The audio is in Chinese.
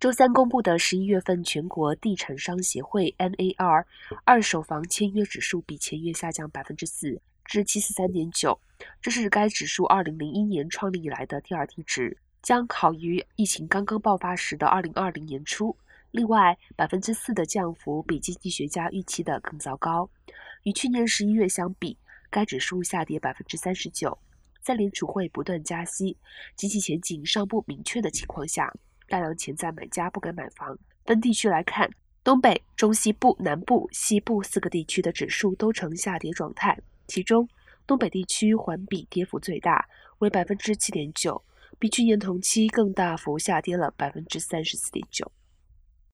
周三公布的十一月份全国地产商协会 NAR 二手房签约指数比前月下降百分之四，至七十三点九，这是该指数二零零一年创立以来的第二低值，将好于疫情刚刚爆发时的二零二零年初。另外，百分之四的降幅比经济学家预期的更糟糕，与去年十一月相比，该指数下跌百分之三十九。在联储会不断加息、经济前景尚不明确的情况下。大量潜在买家不敢买房。分地区来看，东北、中西部、南部、西部四个地区的指数都呈下跌状态。其中，东北地区环比跌幅最大，为百分之七点九，比去年同期更大幅下跌了百分之三十四点九。